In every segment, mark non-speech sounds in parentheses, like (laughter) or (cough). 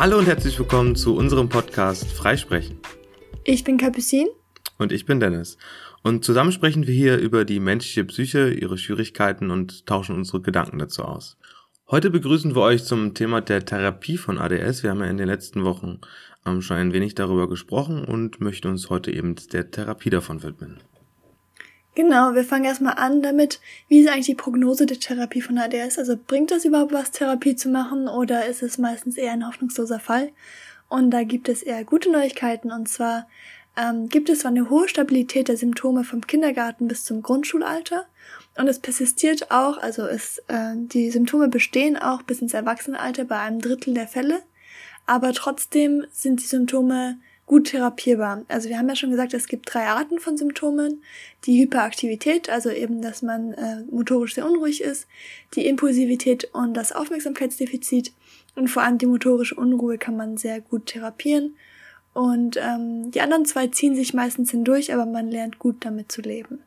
Hallo und herzlich willkommen zu unserem Podcast Freisprechen. Ich bin Capucine. Und ich bin Dennis. Und zusammen sprechen wir hier über die menschliche Psyche, ihre Schwierigkeiten und tauschen unsere Gedanken dazu aus. Heute begrüßen wir euch zum Thema der Therapie von ADS. Wir haben ja in den letzten Wochen ähm, schon ein wenig darüber gesprochen und möchten uns heute eben der Therapie davon widmen. Genau, wir fangen erstmal an damit, wie ist eigentlich die Prognose der Therapie von ADS? Also bringt es überhaupt was, Therapie zu machen oder ist es meistens eher ein hoffnungsloser Fall? Und da gibt es eher gute Neuigkeiten und zwar ähm, gibt es zwar eine hohe Stabilität der Symptome vom Kindergarten bis zum Grundschulalter und es persistiert auch, also es, äh, die Symptome bestehen auch bis ins Erwachsenenalter bei einem Drittel der Fälle, aber trotzdem sind die Symptome gut therapierbar. Also wir haben ja schon gesagt, es gibt drei Arten von Symptomen. Die Hyperaktivität, also eben, dass man äh, motorisch sehr unruhig ist, die Impulsivität und das Aufmerksamkeitsdefizit und vor allem die motorische Unruhe kann man sehr gut therapieren. Und ähm, die anderen zwei ziehen sich meistens hindurch, aber man lernt gut damit zu leben.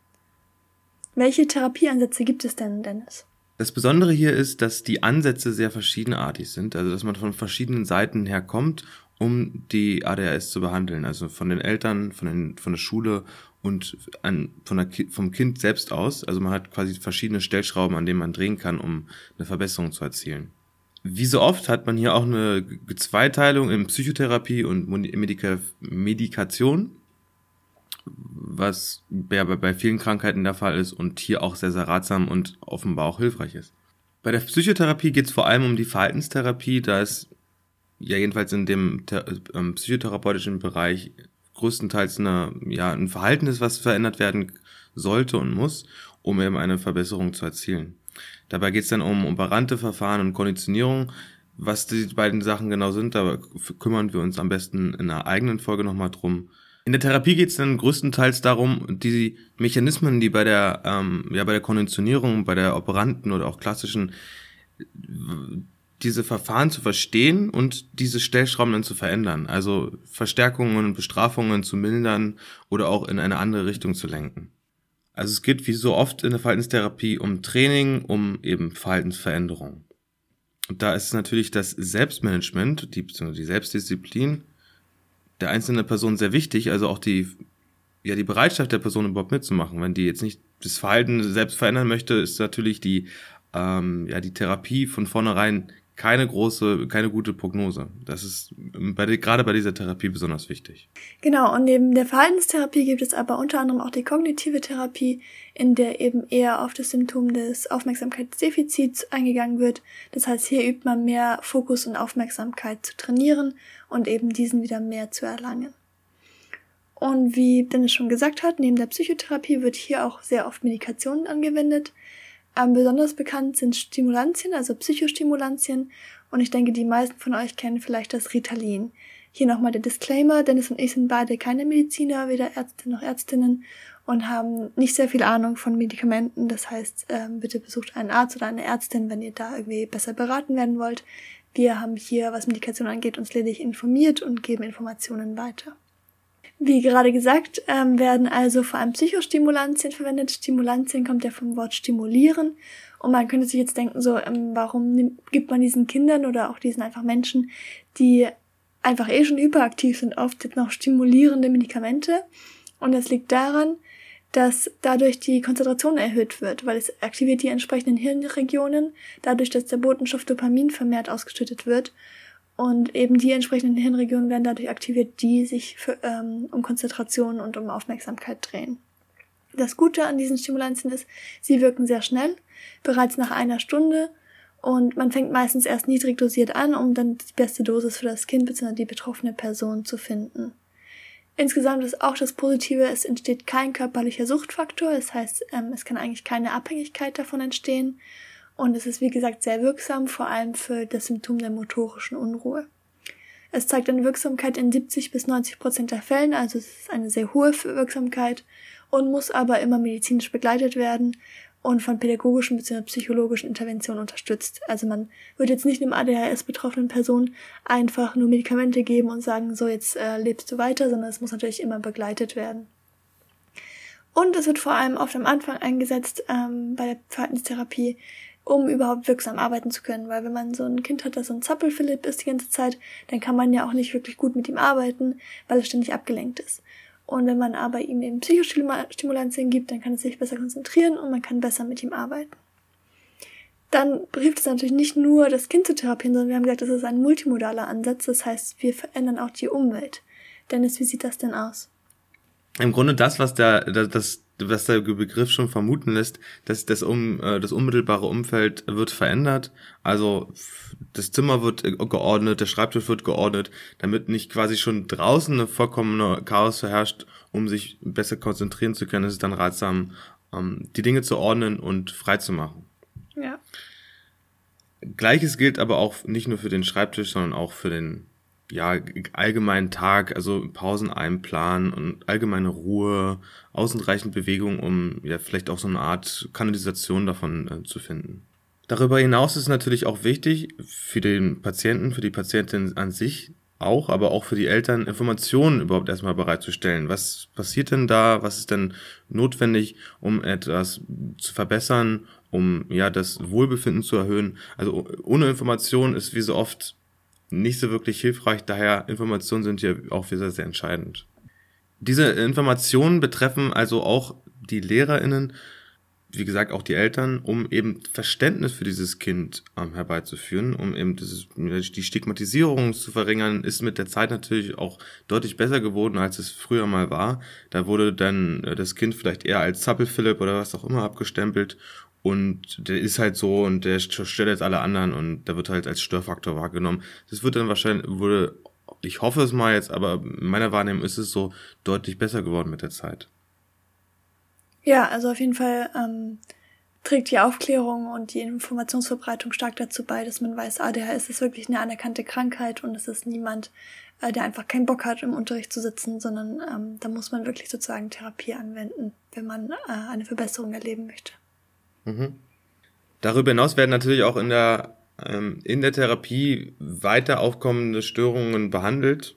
Welche Therapieansätze gibt es denn, Dennis? Das Besondere hier ist, dass die Ansätze sehr verschiedenartig sind, also dass man von verschiedenen Seiten her kommt um die ADHS zu behandeln. Also von den Eltern, von, den, von der Schule und an, von der, vom Kind selbst aus. Also man hat quasi verschiedene Stellschrauben, an denen man drehen kann, um eine Verbesserung zu erzielen. Wie so oft hat man hier auch eine Zweiteilung in Psychotherapie und Medika Medikation, was ja bei vielen Krankheiten der Fall ist und hier auch sehr, sehr ratsam und offenbar auch hilfreich ist. Bei der Psychotherapie geht es vor allem um die Verhaltenstherapie, da es ja jedenfalls in dem ähm, psychotherapeutischen Bereich größtenteils eine, ja, ein Verhalten ist, was verändert werden sollte und muss, um eben eine Verbesserung zu erzielen. Dabei geht es dann um operante Verfahren und Konditionierung. Was die beiden Sachen genau sind, da kümmern wir uns am besten in einer eigenen Folge nochmal drum. In der Therapie geht es dann größtenteils darum, die Mechanismen, die bei der, ähm, ja, bei der Konditionierung, bei der operanten oder auch klassischen diese Verfahren zu verstehen und diese Stellschrauben dann zu verändern. Also Verstärkungen und Bestrafungen zu mildern oder auch in eine andere Richtung zu lenken. Also es geht wie so oft in der Verhaltenstherapie um Training, um eben Verhaltensveränderung. Und da ist natürlich das Selbstmanagement, die, die Selbstdisziplin der einzelnen Person sehr wichtig, also auch die, ja, die Bereitschaft der Person überhaupt mitzumachen. Wenn die jetzt nicht das Verhalten selbst verändern möchte, ist natürlich die, ähm, ja, die Therapie von vornherein keine große, keine gute Prognose. Das ist bei, gerade bei dieser Therapie besonders wichtig. Genau, und neben der Verhaltenstherapie gibt es aber unter anderem auch die kognitive Therapie, in der eben eher auf das Symptom des Aufmerksamkeitsdefizits eingegangen wird. Das heißt, hier übt man mehr Fokus und Aufmerksamkeit zu trainieren und eben diesen wieder mehr zu erlangen. Und wie Dennis schon gesagt hat, neben der Psychotherapie wird hier auch sehr oft Medikationen angewendet. Ähm, besonders bekannt sind Stimulantien, also Psychostimulantien. Und ich denke, die meisten von euch kennen vielleicht das Ritalin. Hier nochmal der Disclaimer, Dennis und ich sind beide keine Mediziner, weder Ärzte noch Ärztinnen und haben nicht sehr viel Ahnung von Medikamenten. Das heißt, ähm, bitte besucht einen Arzt oder eine Ärztin, wenn ihr da irgendwie besser beraten werden wollt. Wir haben hier, was Medikation angeht, uns lediglich informiert und geben Informationen weiter. Wie gerade gesagt, ähm, werden also vor allem Psychostimulantien verwendet. Stimulantien kommt ja vom Wort stimulieren. Und man könnte sich jetzt denken, so, ähm, warum gibt man diesen Kindern oder auch diesen einfach Menschen, die einfach eh schon hyperaktiv sind, oft jetzt noch stimulierende Medikamente. Und das liegt daran, dass dadurch die Konzentration erhöht wird, weil es aktiviert die entsprechenden Hirnregionen, dadurch, dass der Botenstoff Dopamin vermehrt ausgeschüttet wird und eben die entsprechenden Hirnregionen werden dadurch aktiviert, die sich für, ähm, um Konzentration und um Aufmerksamkeit drehen. Das Gute an diesen Stimulantien ist, sie wirken sehr schnell, bereits nach einer Stunde und man fängt meistens erst niedrig dosiert an, um dann die beste Dosis für das Kind bzw. die betroffene Person zu finden. Insgesamt ist auch das Positive, es entsteht kein körperlicher Suchtfaktor, das heißt, ähm, es kann eigentlich keine Abhängigkeit davon entstehen und es ist wie gesagt sehr wirksam, vor allem für das Symptom der motorischen Unruhe. Es zeigt eine Wirksamkeit in 70 bis 90 Prozent der Fällen, also es ist eine sehr hohe Wirksamkeit und muss aber immer medizinisch begleitet werden und von pädagogischen bzw. psychologischen Interventionen unterstützt. Also man wird jetzt nicht einem ADHS betroffenen Person einfach nur Medikamente geben und sagen, so jetzt äh, lebst du weiter, sondern es muss natürlich immer begleitet werden. Und es wird vor allem oft am Anfang eingesetzt ähm, bei der Verhaltenstherapie, um überhaupt wirksam arbeiten zu können. Weil wenn man so ein Kind hat, das so ein Zappelphilipp ist die ganze Zeit, dann kann man ja auch nicht wirklich gut mit ihm arbeiten, weil es ständig abgelenkt ist. Und wenn man aber ihm eben Psychostimulantien gibt, dann kann es sich besser konzentrieren und man kann besser mit ihm arbeiten. Dann hilft es natürlich nicht nur, das Kind zu therapieren, sondern wir haben gesagt, das ist ein multimodaler Ansatz. Das heißt, wir verändern auch die Umwelt. Dennis, wie sieht das denn aus? Im Grunde das, was der, das, was der Begriff schon vermuten lässt, dass das, um, äh, das unmittelbare Umfeld wird verändert. Also das Zimmer wird geordnet, der Schreibtisch wird geordnet, damit nicht quasi schon draußen eine vollkommene Chaos verherrscht, um sich besser konzentrieren zu können. Es ist dann ratsam, ähm, die Dinge zu ordnen und frei zu machen. Ja. Gleiches gilt aber auch nicht nur für den Schreibtisch, sondern auch für den ja, allgemeinen Tag, also Pausen einplanen und allgemeine Ruhe, ausreichend Bewegung, um ja vielleicht auch so eine Art Kanalisation davon äh, zu finden. Darüber hinaus ist natürlich auch wichtig für den Patienten, für die Patientin an sich auch, aber auch für die Eltern Informationen überhaupt erstmal bereitzustellen. Was passiert denn da? Was ist denn notwendig, um etwas zu verbessern, um ja das Wohlbefinden zu erhöhen? Also ohne Information ist wie so oft nicht so wirklich hilfreich. Daher Informationen sind hier auch sehr, sehr entscheidend. Diese Informationen betreffen also auch die LehrerInnen, wie gesagt auch die Eltern, um eben Verständnis für dieses Kind ähm, herbeizuführen, um eben dieses, die Stigmatisierung zu verringern, ist mit der Zeit natürlich auch deutlich besser geworden, als es früher mal war. Da wurde dann äh, das Kind vielleicht eher als Zappelphilipp oder was auch immer abgestempelt und der ist halt so und der stört jetzt alle anderen und da wird halt als Störfaktor wahrgenommen. Das wird dann wahrscheinlich, wurde, ich hoffe es mal jetzt, aber in meiner Wahrnehmung ist es so deutlich besser geworden mit der Zeit. Ja, also auf jeden Fall ähm, trägt die Aufklärung und die Informationsverbreitung stark dazu bei, dass man weiß, ADHS ist wirklich eine anerkannte Krankheit und es ist niemand, äh, der einfach keinen Bock hat, im Unterricht zu sitzen, sondern ähm, da muss man wirklich sozusagen Therapie anwenden, wenn man äh, eine Verbesserung erleben möchte. Mhm. Darüber hinaus werden natürlich auch in der, ähm, in der Therapie weiter aufkommende Störungen behandelt,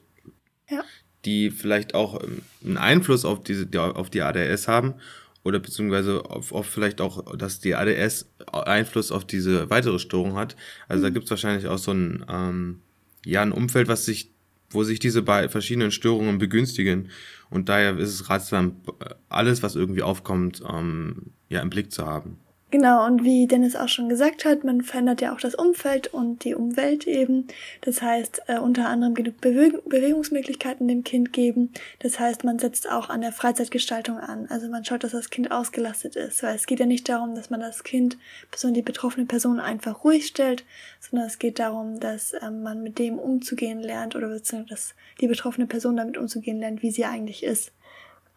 ja. die vielleicht auch ähm, einen Einfluss auf, diese, auf die ADS haben oder beziehungsweise auf, auf vielleicht auch, dass die ADS Einfluss auf diese weitere Störung hat. Also mhm. da gibt es wahrscheinlich auch so ein, ähm, ja, ein Umfeld, was sich, wo sich diese verschiedenen Störungen begünstigen. Und daher ist es ratsam, alles, was irgendwie aufkommt, ähm, ja, im Blick zu haben. Genau, und wie Dennis auch schon gesagt hat, man verändert ja auch das Umfeld und die Umwelt eben. Das heißt, äh, unter anderem genug Bewe Bewegungsmöglichkeiten dem Kind geben. Das heißt, man setzt auch an der Freizeitgestaltung an. Also man schaut, dass das Kind ausgelastet ist. Weil es geht ja nicht darum, dass man das Kind, besonders die betroffene Person, einfach ruhig stellt, sondern es geht darum, dass ähm, man mit dem umzugehen lernt oder beziehungsweise dass die betroffene Person damit umzugehen lernt, wie sie eigentlich ist.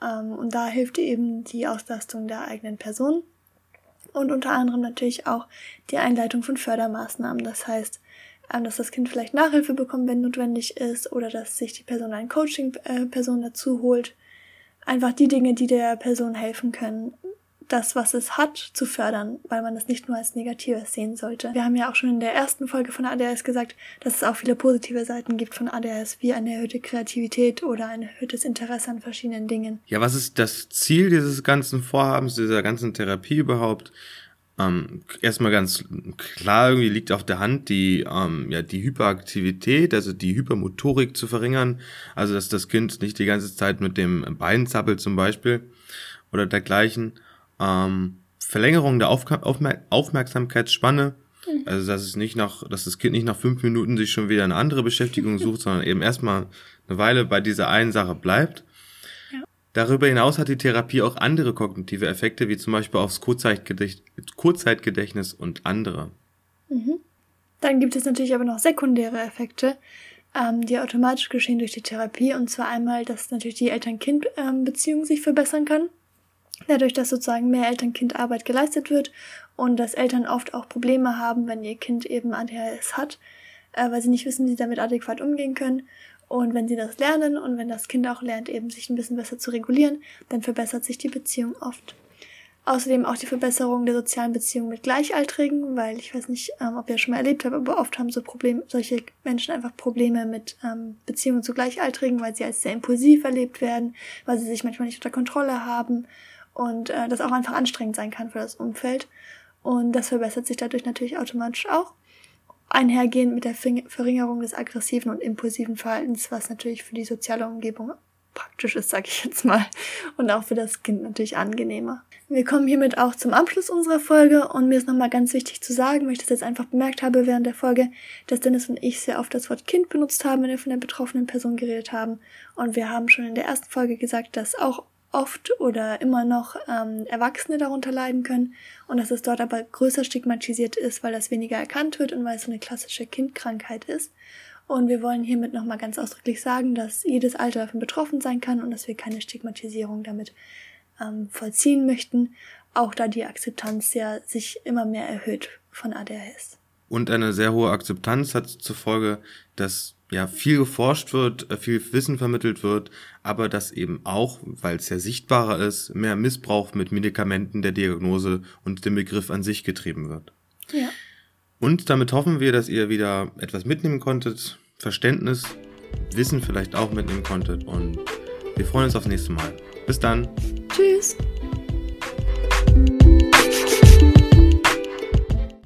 Ähm, und da hilft eben die Auslastung der eigenen Person und unter anderem natürlich auch die Einleitung von Fördermaßnahmen. Das heißt, ähm, dass das Kind vielleicht Nachhilfe bekommt, wenn notwendig ist, oder dass sich die Person eine Coaching-Person dazu holt. Einfach die Dinge, die der Person helfen können, das, was es hat, zu fördern, weil man das nicht nur als Negatives sehen sollte. Wir haben ja auch schon in der ersten Folge von ADHS gesagt, dass es auch viele positive Seiten gibt von ADHS, wie eine erhöhte Kreativität oder ein erhöhtes Interesse an verschiedenen Dingen. Ja, was ist das Ziel dieses ganzen Vorhabens, dieser ganzen Therapie überhaupt? Ähm, erstmal ganz klar irgendwie liegt auf der Hand die ähm, ja die Hyperaktivität, also die Hypermotorik zu verringern, also dass das Kind nicht die ganze Zeit mit dem Bein zappelt zum Beispiel oder dergleichen ähm, Verlängerung der Aufka Aufmer Aufmerksamkeitsspanne. Mhm. Also dass es nicht nach, dass das Kind nicht nach fünf Minuten sich schon wieder eine andere Beschäftigung (laughs) sucht, sondern eben erstmal eine Weile bei dieser einen Sache bleibt. Ja. Darüber hinaus hat die Therapie auch andere kognitive Effekte, wie zum Beispiel aufs Kurzzeitgedächt Kurzzeitgedächtnis und andere. Mhm. Dann gibt es natürlich aber noch sekundäre Effekte, ähm, die automatisch geschehen durch die Therapie. Und zwar einmal, dass natürlich die Eltern-Kind-Beziehung ähm, sich verbessern kann dadurch, dass sozusagen mehr Eltern-Kind-Arbeit geleistet wird und dass Eltern oft auch Probleme haben, wenn ihr Kind eben ADHS hat, äh, weil sie nicht wissen, wie sie damit adäquat umgehen können. Und wenn sie das lernen und wenn das Kind auch lernt, eben sich ein bisschen besser zu regulieren, dann verbessert sich die Beziehung oft. Außerdem auch die Verbesserung der sozialen Beziehung mit Gleichaltrigen, weil ich weiß nicht, ähm, ob ihr das schon mal erlebt habt, aber oft haben so Probleme, solche Menschen einfach Probleme mit ähm, Beziehungen zu Gleichaltrigen, weil sie als sehr impulsiv erlebt werden, weil sie sich manchmal nicht unter Kontrolle haben und äh, das auch einfach anstrengend sein kann für das Umfeld. Und das verbessert sich dadurch natürlich automatisch auch. Einhergehend mit der Verringerung des aggressiven und impulsiven Verhaltens, was natürlich für die soziale Umgebung praktisch ist, sage ich jetzt mal. Und auch für das Kind natürlich angenehmer. Wir kommen hiermit auch zum Abschluss unserer Folge und mir ist nochmal ganz wichtig zu sagen, weil ich das jetzt einfach bemerkt habe während der Folge, dass Dennis und ich sehr oft das Wort Kind benutzt haben, wenn wir von der betroffenen Person geredet haben. Und wir haben schon in der ersten Folge gesagt, dass auch oft oder immer noch ähm, Erwachsene darunter leiden können und dass es dort aber größer stigmatisiert ist, weil das weniger erkannt wird und weil es so eine klassische Kindkrankheit ist. Und wir wollen hiermit nochmal ganz ausdrücklich sagen, dass jedes Alter davon betroffen sein kann und dass wir keine Stigmatisierung damit ähm, vollziehen möchten, auch da die Akzeptanz ja sich immer mehr erhöht von ADHS. Und eine sehr hohe Akzeptanz hat zur Folge, dass ja viel geforscht wird, äh, viel Wissen vermittelt wird, aber dass eben auch, weil es ja sichtbarer ist, mehr Missbrauch mit Medikamenten der Diagnose und dem Begriff an sich getrieben wird. Ja. Und damit hoffen wir, dass ihr wieder etwas mitnehmen konntet, Verständnis, Wissen vielleicht auch mitnehmen konntet und wir freuen uns aufs nächste Mal. Bis dann. Tschüss.